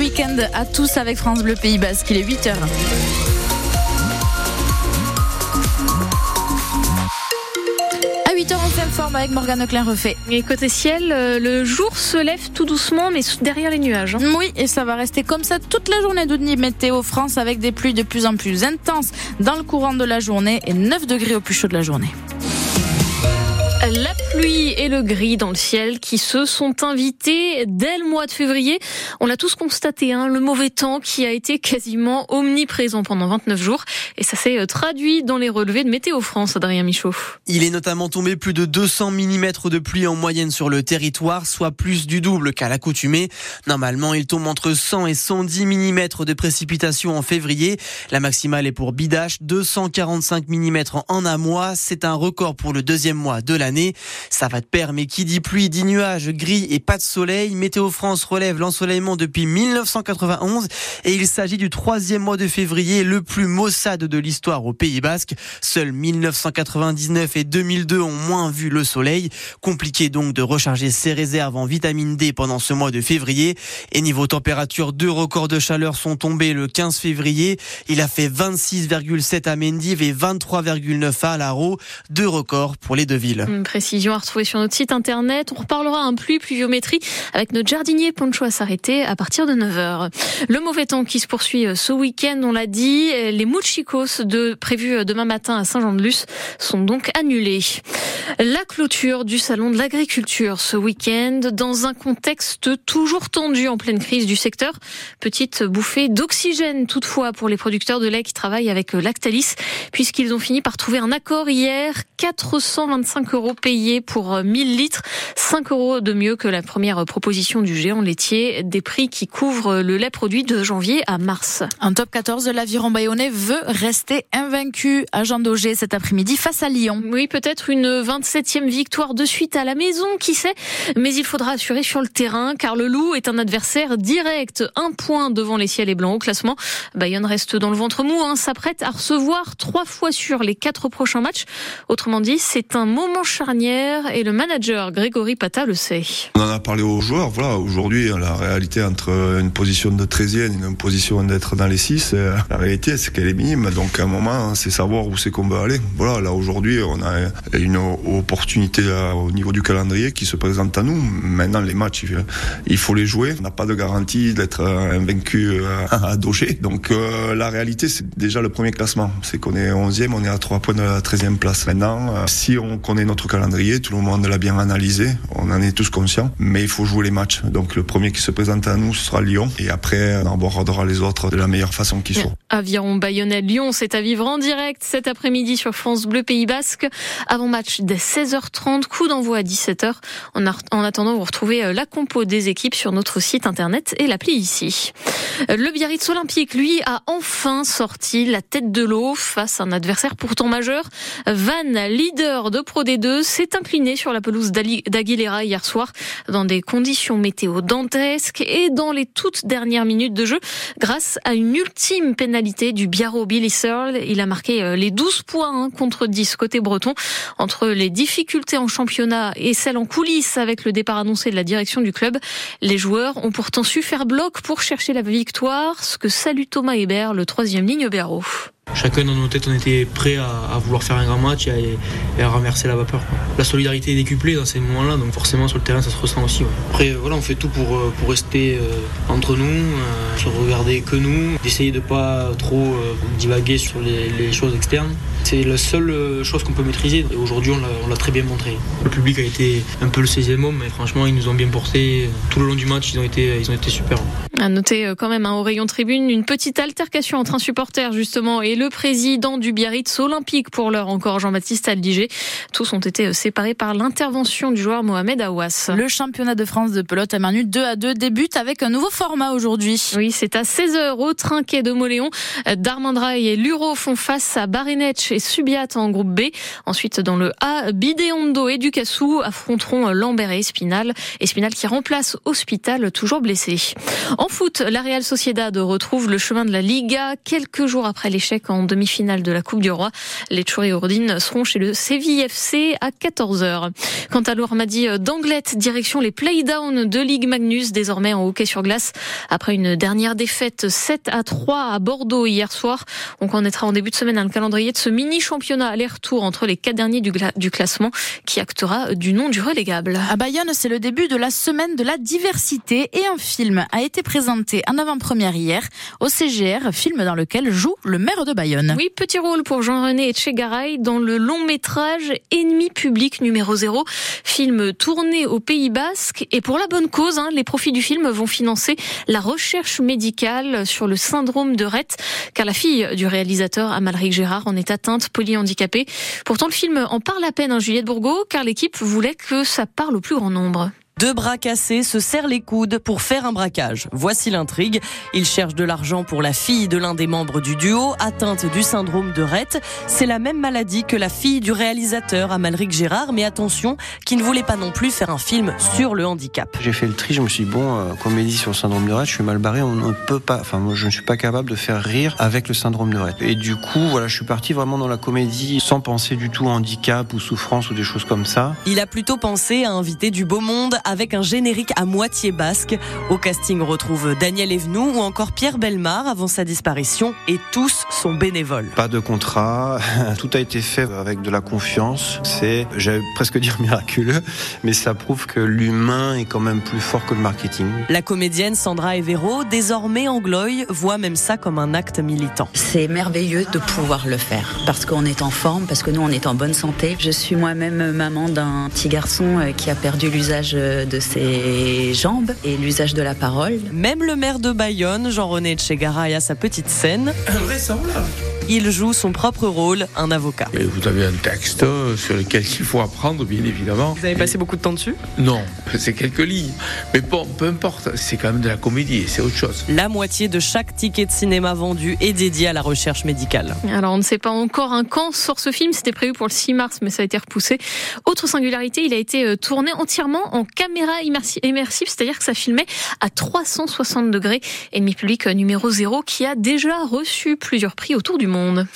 week-end à tous avec France Bleu Pays Basque. Il est 8h. À 8h, on s'informe avec Morgane Klein refait. Et côté ciel, euh, le jour se lève tout doucement, mais derrière les nuages. hein. Oui, et ça va rester comme ça toute la journée de Météo France avec des pluies de plus en plus intenses dans le courant de la journée et 9 degrés au plus chaud de la journée. La pluie et le gris dans le ciel qui se sont invités dès le mois de février. On l'a tous constaté, hein, le mauvais temps qui a été quasiment omniprésent pendant 29 jours. Et ça s'est euh, traduit dans les relevés de Météo France, Adrien Michaud. Il est notamment tombé plus de 200 mm de pluie en moyenne sur le territoire, soit plus du double qu'à l'accoutumée. Normalement, il tombe entre 100 et 110 mm de précipitations en février. La maximale est pour Bidache, 245 mm en un mois. C'est un record pour le deuxième mois de l'année. Ça va de pair, mais qui dit pluie, dit nuages, gris et pas de soleil. Météo France relève l'ensoleillement depuis 1991 et il s'agit du troisième mois de février, le plus maussade de l'histoire au Pays Basque. Seuls 1999 et 2002 ont moins vu le soleil. Compliqué donc de recharger ses réserves en vitamine D pendant ce mois de février. Et niveau température, deux records de chaleur sont tombés le 15 février. Il a fait 26,7 à Mendive et 23,9 à Alaro. Deux records pour les deux villes. Une précision à retrouver sur notre site internet. On reparlera un pluie, pluviométrie avec notre jardinier Poncho à s'arrêter à partir de 9h. Le mauvais temps qui se poursuit euh, ce week-end, on l'a dit. Les Mouchicos de, prévus euh, demain matin à Saint-Jean-de-Luz sont donc annulés. La clôture du salon de l'agriculture ce week-end dans un contexte toujours tendu en pleine crise du secteur. Petite bouffée d'oxygène toutefois pour les producteurs de lait qui travaillent avec Lactalis puisqu'ils ont fini par trouver un accord hier. 425 euros payés pour 1000 litres, 5 euros de mieux que la première proposition du géant laitier, des prix qui couvrent le lait produit de janvier à mars. En top 14, l'aviron bayonnais veut rester invaincu à Jean Daugé cet après-midi face à Lyon. Oui, peut-être une 27e victoire de suite à la maison, qui sait. Mais il faudra assurer sur le terrain, car le Loup est un adversaire direct. Un point devant les ciels et blancs au classement. Bayonne reste dans le ventre mou, hein, s'apprête à recevoir trois fois sur les quatre prochains matchs. Autrement dit, c'est un moment charnière et le manager Grégory Pata le sait. On en a parlé aux joueurs. Voilà, aujourd'hui, la réalité entre une position de 13e et une position d'être dans les 6, euh, la réalité, c'est qu'elle est minime. Donc, à un moment, hein, c'est savoir où c'est qu'on veut aller. Voilà, là, aujourd'hui, on a une opportunité au niveau du calendrier qui se présente à nous. Maintenant, les matchs, il- faut les jouer. On n'a pas de garantie d'être euh, invaincu euh, à Doger. Donc, la réalité, c'est déjà le premier classement. C'est qu'on est 11e, on est à 3 points de la 13e place. Maintenant, si on connaît notre calendrier, tout le monde l'a bien analysé, on en est tous conscients, mais il faut jouer les matchs. Donc, le premier qui se présente à nous, sera Lyon. Et après, on abordera les autres de la meilleure façon qui soit. Aviron Bayonnais Lyon, c'est à vivre en direct cet après-midi sur France Bleu Pays Basque. Avant match dès 16h30, coup d'envoi à 17h. En, a- en attendant, vous retrouvez euh, la compo des équipes sur notre site internet et l'appli ici. Euh, Le Biarritz Olympique, lui, a enfin sorti la tête de l'eau face à un adversaire pourtant majeur. Van, leader de Pro D2, s'est incliné sur la pelouse d'Aguilera hier soir dans des conditions météo dantesques et dans les toutes dernières minutes de jeu grâce à une ultime pénalité du Biarro Billy Searle. Il a marqué euh, les 12 points hein, contre 10 côté breton. Entre les difficultés en championnat et celles en coulisses avec le départ annoncé de la direction du club, les joueurs ont pourtant su faire bloc pour chercher la victoire, ce que salue Thomas Hébert, le troisième ligne Biarro. Chacun dans nos têtes, on était prêt à, à vouloir faire un grand match et à, et à renverser la vapeur. quoi. La solidarité est décuplée dans ces moments-là, donc forcément sur le terrain ça se ressent aussi. ouais. Après, voilà, on fait tout pour, euh, pour rester euh, entre nous, euh, se regarder que nous, d'essayer de pas trop euh, divaguer sur les, les choses externes. C'est la seule chose qu'on peut maîtriser et aujourd'hui on l'a- on l'a très bien montré. Le public a été un peu le 16e homme, mais franchement ils nous ont bien porté. Tout le long du match, ils ont été, ils ont été super. À noter euh, quand même hein, au rayon tribune une petite altercation entre un supporter justement et le président du Biarritz Olympique pour l'heure encore Jean-Baptiste Aldiger. Tous ont été euh, séparés par l'intervention du joueur Mohamed Aouas. Le championnat de France de pelote à main nue 2 à 2 débute avec un nouveau format aujourd'hui. Oui, c'est à 16h au trinquet de Moléon. Et Luro font face à Barinech et Subiat en groupe B. Ensuite, dans le A, Bideondo et Ducassou affronteront Lambert et Espinal. Espinal qui remplace Hospital, toujours blessé. En foot, la Real Sociedad retrouve le chemin de la Liga quelques jours après l'échec en demi-finale de la Coupe du Roi. Les Tchouri seront chez le Séville FC à 14h. Quant à l'Ourmadi d'Anglette, direction les playdowns de Ligue Magnus, désormais en hockey sur glace. Après une dernière défaite 7 à 3 à Bordeaux hier soir, on connaîtra en début de semaine un calendrier de ce mini championnat aller-retour entre les quatre derniers du, du classement qui actera du nom du relégable. À Bayonne, c'est le début de la semaine de la diversité et un film a été présenté en avant-première hier au CGR, film dans lequel joue le maire de Bayonne. Oui, petit rôle pour Jean-René Etchegaray dans le long métrage Ennemi public numéro 0, film tourné au Pays Basque et pour la bonne cause, hein, les profits du film vont financer la recherche médicale sur le syndrome de Rett, car la fille du réalisateur Amalric Gérard en est atteinte polyhandicapée. Pourtant, le film en parle à peine, hein, Juliette Bourgo, car l'équipe voulait que ça parle au plus grand nombre. Deux bras cassés se serrent les coudes pour faire un braquage. Voici l'intrigue. Il cherche de l'argent pour la fille de l'un des membres du duo, atteinte du syndrome de Rett. C'est la même maladie que la fille du réalisateur Amalric Gérard, mais attention, qui ne voulait pas non plus faire un film sur le handicap. J'ai fait le tri, je me suis dit, bon, euh, comédie sur le syndrome de Rett, je suis mal barré, on ne peut pas, enfin, moi, je ne suis pas capable de faire rire avec le syndrome de Rett. Et du coup, voilà, je suis parti vraiment dans la comédie sans penser du tout handicap ou souffrance ou des choses comme ça. Il a plutôt pensé à inviter du beau monde avec un générique à moitié basque. Au casting, on retrouve Daniel Evenou ou encore Pierre Belmar avant sa disparition et tous sont bénévoles. Pas de contrat, tout a été fait avec de la confiance. C'est, j'allais presque dire miraculeux, mais ça prouve que l'humain est quand même plus fort que le marketing. La comédienne Sandra Evero, désormais angloï, voit même ça comme un acte militant. C'est merveilleux de pouvoir le faire parce qu'on est en forme, parce que nous on est en bonne santé. Je suis moi-même maman d'un petit garçon euh, qui a perdu l'usage de ses jambes et l'usage de la parole. Même le maire de Bayonne, Jean-René Tchegaray, a sa petite scène. Invraisemblable. Il joue son propre rôle, un avocat. Mais vous avez un texte sur lequel il faut apprendre, bien évidemment. Vous avez passé beaucoup de temps dessus? Non, c'est quelques lignes. Mais bon, peu importe, c'est quand même de la comédie, c'est autre chose. La moitié de chaque ticket de cinéma vendu est dédié à la recherche médicale. Alors on ne sait pas encore un quand sort ce film, c'était prévu pour le 6 mars, mais ça a été repoussé. Autre singularité, il a été euh, tourné entièrement en caméra immersive, c'est-à-dire que ça filmait à 360 degrés. Ennemi public numéro 0 qui a déjà reçu plusieurs prix autour du monde.